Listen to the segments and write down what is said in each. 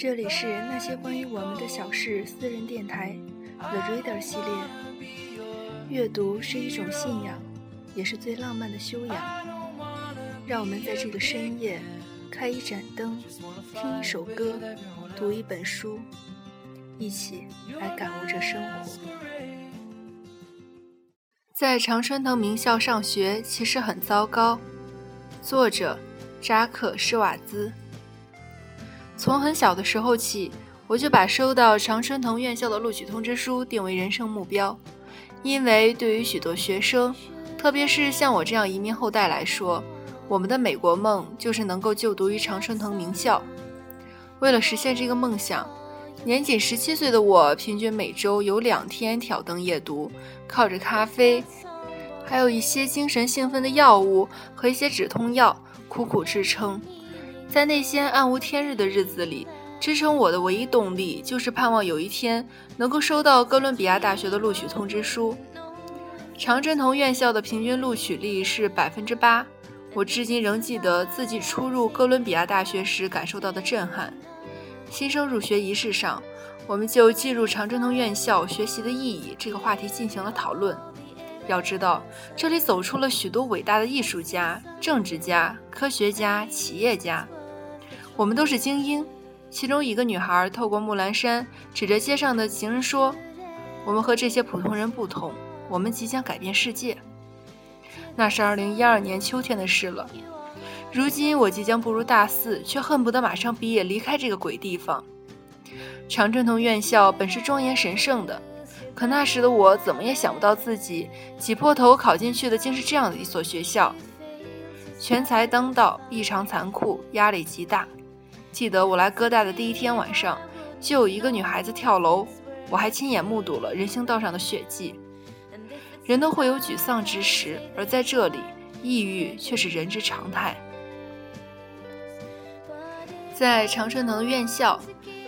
这里是那些关于我们的小事私人电台，The Reader 系列。阅读是一种信仰，也是最浪漫的修养。让我们在这个深夜，开一盏灯，听一首歌，读一本书，一起来感悟这生活。在常春藤名校上学其实很糟糕。作者：扎克·施瓦兹。从很小的时候起，我就把收到常春藤院校的录取通知书定为人生目标，因为对于许多学生，特别是像我这样移民后代来说，我们的美国梦就是能够就读于常春藤名校。为了实现这个梦想，年仅十七岁的我，平均每周有两天挑灯夜读，靠着咖啡，还有一些精神兴奋的药物和一些止痛药，苦苦支撑。在那些暗无天日的日子里，支撑我的唯一动力就是盼望有一天能够收到哥伦比亚大学的录取通知书。常春藤院校的平均录取率是百分之八，我至今仍记得自己初入哥伦比亚大学时感受到的震撼。新生入学仪式上，我们就进入常春藤院校学习的意义这个话题进行了讨论。要知道，这里走出了许多伟大的艺术家、政治家、科学家、企业家。我们都是精英。其中一个女孩透过木兰山，指着街上的行人说：“我们和这些普通人不同，我们即将改变世界。”那是二零一二年秋天的事了。如今我即将步入大四，却恨不得马上毕业，离开这个鬼地方。常春藤院校本是庄严神圣的，可那时的我怎么也想不到，自己挤破头考进去的竟是这样的一所学校。全才当道，异常残酷，压力极大。记得我来哥大的第一天晚上，就有一个女孩子跳楼，我还亲眼目睹了人行道上的血迹。人都会有沮丧之时，而在这里，抑郁却是人之常态。在常春藤院校，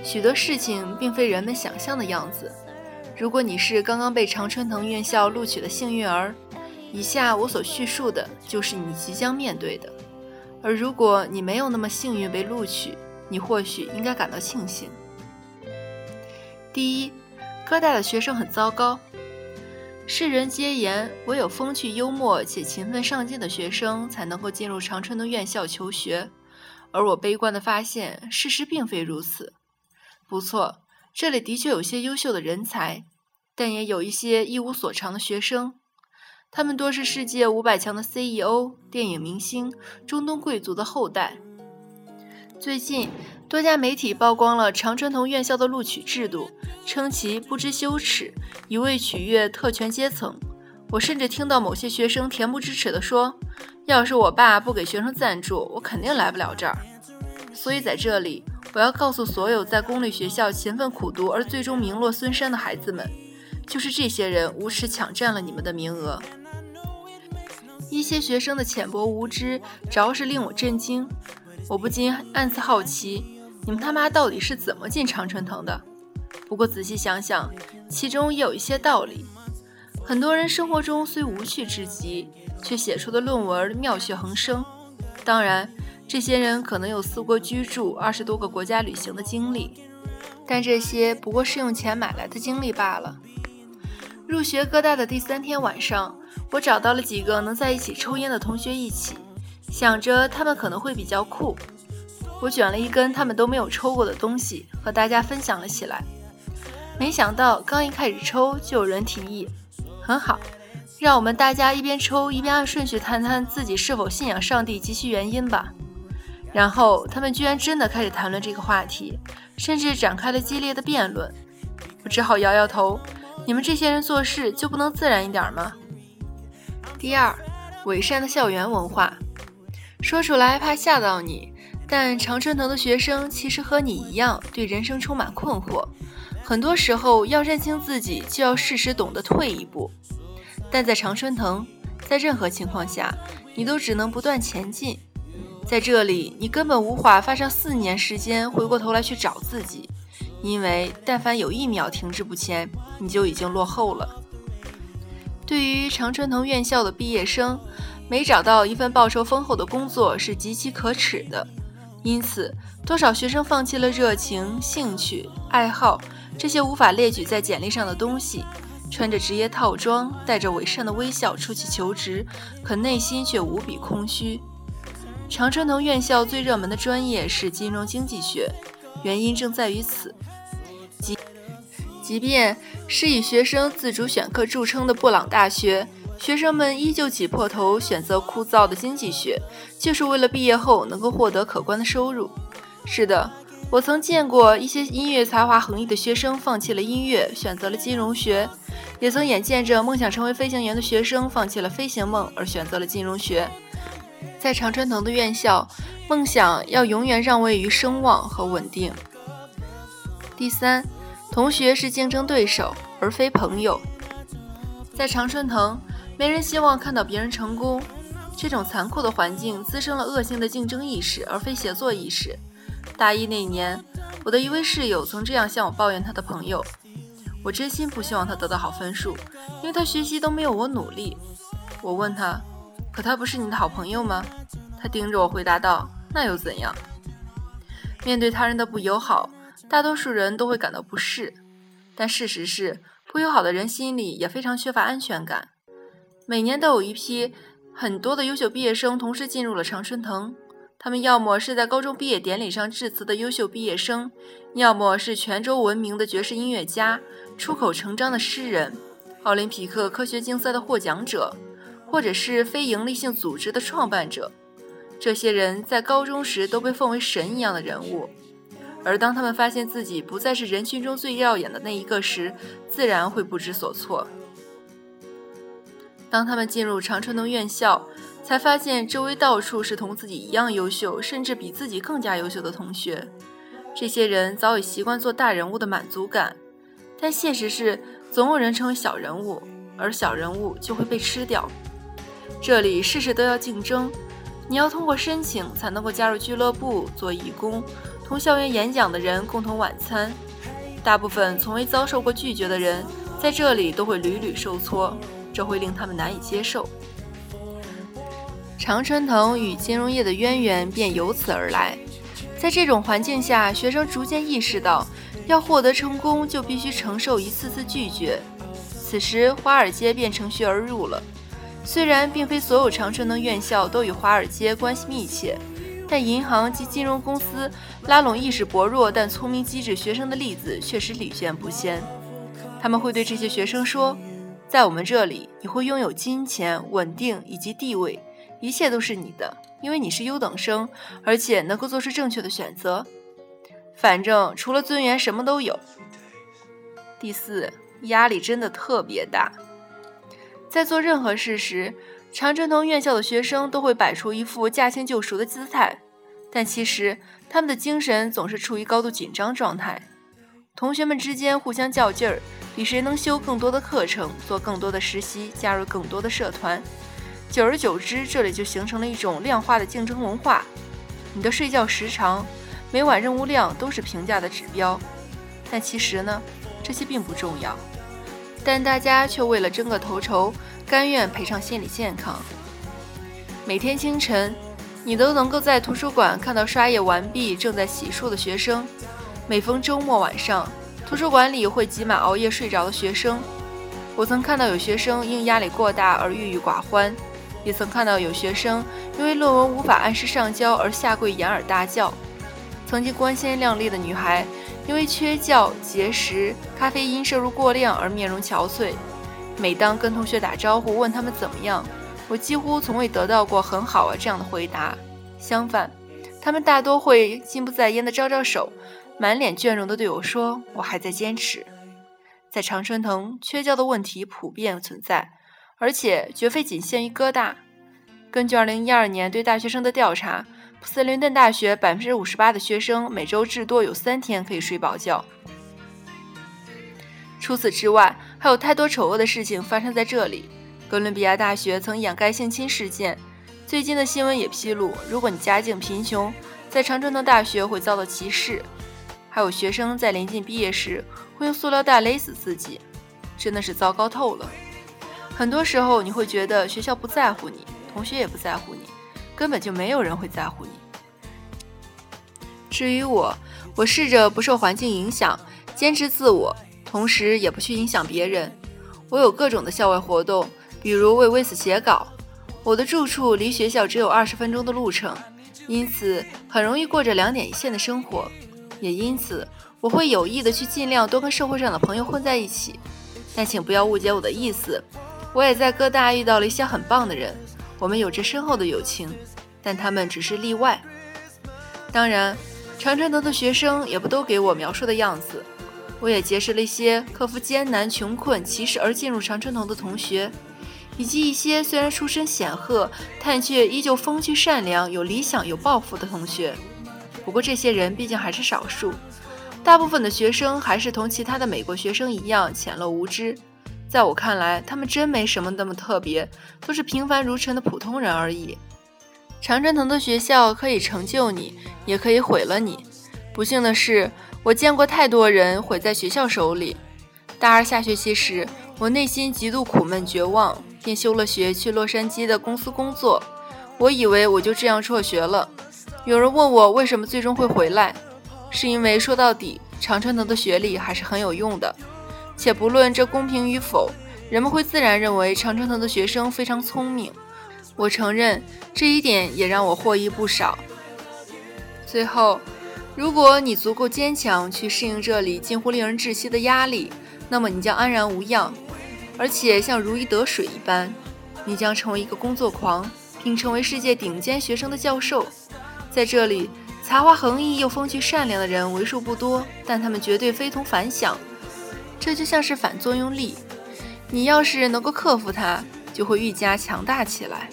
许多事情并非人们想象的样子。如果你是刚刚被常春藤院校录取的幸运儿，以下我所叙述的就是你即将面对的；而如果你没有那么幸运被录取，你或许应该感到庆幸。第一，哥大的学生很糟糕。世人皆言，唯有风趣幽默且勤奋上进的学生才能够进入长春的院校求学。而我悲观地发现，事实并非如此。不错，这里的确有些优秀的人才，但也有一些一无所长的学生。他们多是世界五百强的 CEO、电影明星、中东贵族的后代。最近，多家媒体曝光了常春藤院校的录取制度，称其不知羞耻，一味取悦特权阶层。我甚至听到某些学生恬不知耻地说：“要是我爸不给学生赞助，我肯定来不了这儿。”所以在这里，我要告诉所有在公立学校勤奋苦读而最终名落孙山的孩子们，就是这些人无耻抢占了你们的名额。一些学生的浅薄无知，着实令我震惊。我不禁暗自好奇，你们他妈到底是怎么进常春藤的？不过仔细想想，其中也有一些道理。很多人生活中虽无趣至极，却写出的论文妙趣横生。当然，这些人可能有四国居住、二十多个国家旅行的经历，但这些不过是用钱买来的经历罢了。入学哥大的第三天晚上，我找到了几个能在一起抽烟的同学一起。想着他们可能会比较酷，我卷了一根他们都没有抽过的东西，和大家分享了起来。没想到刚一开始抽，就有人提议：“很好，让我们大家一边抽一边按顺序谈谈自己是否信仰上帝及其原因吧。”然后他们居然真的开始谈论这个话题，甚至展开了激烈的辩论。我只好摇摇头：“你们这些人做事就不能自然一点吗？”第二，伪善的校园文化。说出来怕吓到你，但常春藤的学生其实和你一样，对人生充满困惑。很多时候要认清自己，就要适时懂得退一步。但在常春藤，在任何情况下，你都只能不断前进。在这里，你根本无法花上四年时间回过头来去找自己，因为但凡有一秒停滞不前，你就已经落后了。对于常春藤院校的毕业生。没找到一份报酬丰厚的工作是极其可耻的，因此，多少学生放弃了热情、兴趣、爱好这些无法列举在简历上的东西，穿着职业套装，带着伪善的微笑出去求职，可内心却无比空虚。常春藤院校最热门的专业是金融经济学，原因正在于此。即即便是以学生自主选课著称的布朗大学。学生们依旧挤破头选择枯燥的经济学，就是为了毕业后能够获得可观的收入。是的，我曾见过一些音乐才华横溢的学生放弃了音乐，选择了金融学；也曾眼见着梦想成为飞行员的学生放弃了飞行梦而选择了金融学。在常春藤的院校，梦想要永远让位于声望和稳定。第三，同学是竞争对手而非朋友。在常春藤。没人希望看到别人成功，这种残酷的环境滋生了恶性的竞争意识，而非协作意识。大一那年，我的一位室友曾这样向我抱怨他的朋友：“我真心不希望他得到好分数，因为他学习都没有我努力。”我问他：“可他不是你的好朋友吗？”他盯着我回答道：“那又怎样？”面对他人的不友好，大多数人都会感到不适，但事实是，不友好的人心里也非常缺乏安全感。每年都有一批很多的优秀毕业生同时进入了常春藤，他们要么是在高中毕业典礼上致辞的优秀毕业生，要么是泉州闻名的爵士音乐家、出口成章的诗人、奥林匹克科学竞赛的获奖者，或者是非营利性组织的创办者。这些人在高中时都被奉为神一样的人物，而当他们发现自己不再是人群中最耀眼的那一个时，自然会不知所措。当他们进入常春藤院校，才发现周围到处是同自己一样优秀，甚至比自己更加优秀的同学。这些人早已习惯做大人物的满足感，但现实是，总有人成为小人物，而小人物就会被吃掉。这里事事都要竞争，你要通过申请才能够加入俱乐部、做义工、同校园演讲的人共同晚餐。大部分从未遭受过拒绝的人，在这里都会屡屡受挫。这会令他们难以接受。常春藤与金融业的渊源便由此而来。在这种环境下，学生逐渐意识到，要获得成功就必须承受一次次拒绝。此时，华尔街便乘虚而入了。虽然并非所有常春藤院校都与华尔街关系密切，但银行及金融公司拉拢意识薄弱但聪明机智学生的例子确实屡见不鲜。他们会对这些学生说。在我们这里，你会拥有金钱、稳定以及地位，一切都是你的，因为你是优等生，而且能够做出正确的选择。反正除了尊严，什么都有。第四，压力真的特别大。在做任何事时，常春藤院校的学生都会摆出一副驾轻就熟的姿态，但其实他们的精神总是处于高度紧张状态。同学们之间互相较劲儿。比谁能修更多的课程，做更多的实习，加入更多的社团。久而久之，这里就形成了一种量化的竞争文化。你的睡觉时长、每晚任务量都是评价的指标。但其实呢，这些并不重要。但大家却为了争个头筹，甘愿赔上心理健康。每天清晨，你都能够在图书馆看到刷夜完毕、正在洗漱的学生。每逢周末晚上。图书馆里会挤满熬夜睡着的学生。我曾看到有学生因压力过大而郁郁寡欢，也曾看到有学生因为论文无法按时上交而下跪掩耳大叫。曾经光鲜亮丽的女孩，因为缺觉、节食、咖啡因摄入过量而面容憔悴。每当跟同学打招呼问他们怎么样，我几乎从未得到过“很好啊”这样的回答。相反，他们大多会心不在焉地招招手。满脸倦容的对我说：“我还在坚持。”在常春藤，缺觉的问题普遍存在，而且绝非仅限于哥大。根据2012年对大学生的调查，普斯林顿大学58%的学生每周至多有三天可以睡饱觉。除此之外，还有太多丑恶的事情发生在这里。哥伦比亚大学曾掩盖性侵事件，最近的新闻也披露，如果你家境贫穷，在常春藤大学会遭到歧视。还有学生在临近毕业时会用塑料袋勒死自己，真的是糟糕透了。很多时候你会觉得学校不在乎你，同学也不在乎你，根本就没有人会在乎你。至于我，我试着不受环境影响，坚持自我，同时也不去影响别人。我有各种的校外活动，比如为威斯写稿。我的住处离学校只有二十分钟的路程，因此很容易过着两点一线的生活。也因此，我会有意的去尽量多跟社会上的朋友混在一起。但请不要误解我的意思，我也在哥大遇到了一些很棒的人，我们有着深厚的友情，但他们只是例外。当然，常春藤的学生也不都给我描述的样子。我也结识了一些克服艰难穷困歧视而进入常春藤的同学。以及一些虽然出身显赫，但却依旧风趣善良、有理想、有抱负的同学。不过这些人毕竟还是少数，大部分的学生还是同其他的美国学生一样浅陋无知。在我看来，他们真没什么那么特别，都是平凡如尘的普通人而已。常春藤的学校可以成就你，也可以毁了你。不幸的是，我见过太多人毁在学校手里。大二下学期时，我内心极度苦闷绝望。便休了学，去洛杉矶的公司工作。我以为我就这样辍学了。有人问我为什么最终会回来，是因为说到底，常春藤的学历还是很有用的。且不论这公平与否，人们会自然认为常春藤的学生非常聪明。我承认这一点也让我获益不少。最后，如果你足够坚强去适应这里近乎令人窒息的压力，那么你将安然无恙。而且像如鱼得水一般，你将成为一个工作狂，并成为世界顶尖学生的教授。在这里，才华横溢又风趣善良的人为数不多，但他们绝对非同凡响。这就像是反作用力，你要是能够克服它，就会愈加强大起来。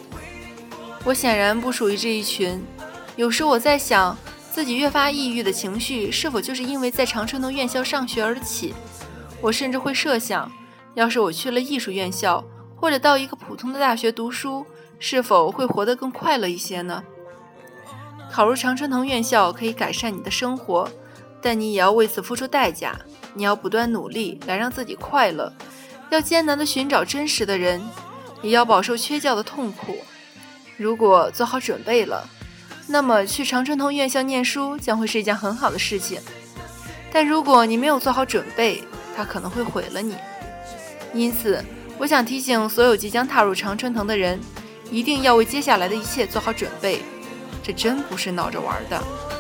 我显然不属于这一群。有时我在想，自己越发抑郁的情绪是否就是因为在长春的院校上学而起？我甚至会设想。要是我去了艺术院校，或者到一个普通的大学读书，是否会活得更快乐一些呢？考入常春藤院校可以改善你的生活，但你也要为此付出代价。你要不断努力来让自己快乐，要艰难地寻找真实的人，也要饱受缺教的痛苦。如果做好准备了，那么去常春藤院校念书将会是一件很好的事情。但如果你没有做好准备，它可能会毁了你。因此，我想提醒所有即将踏入常春藤的人，一定要为接下来的一切做好准备。这真不是闹着玩的。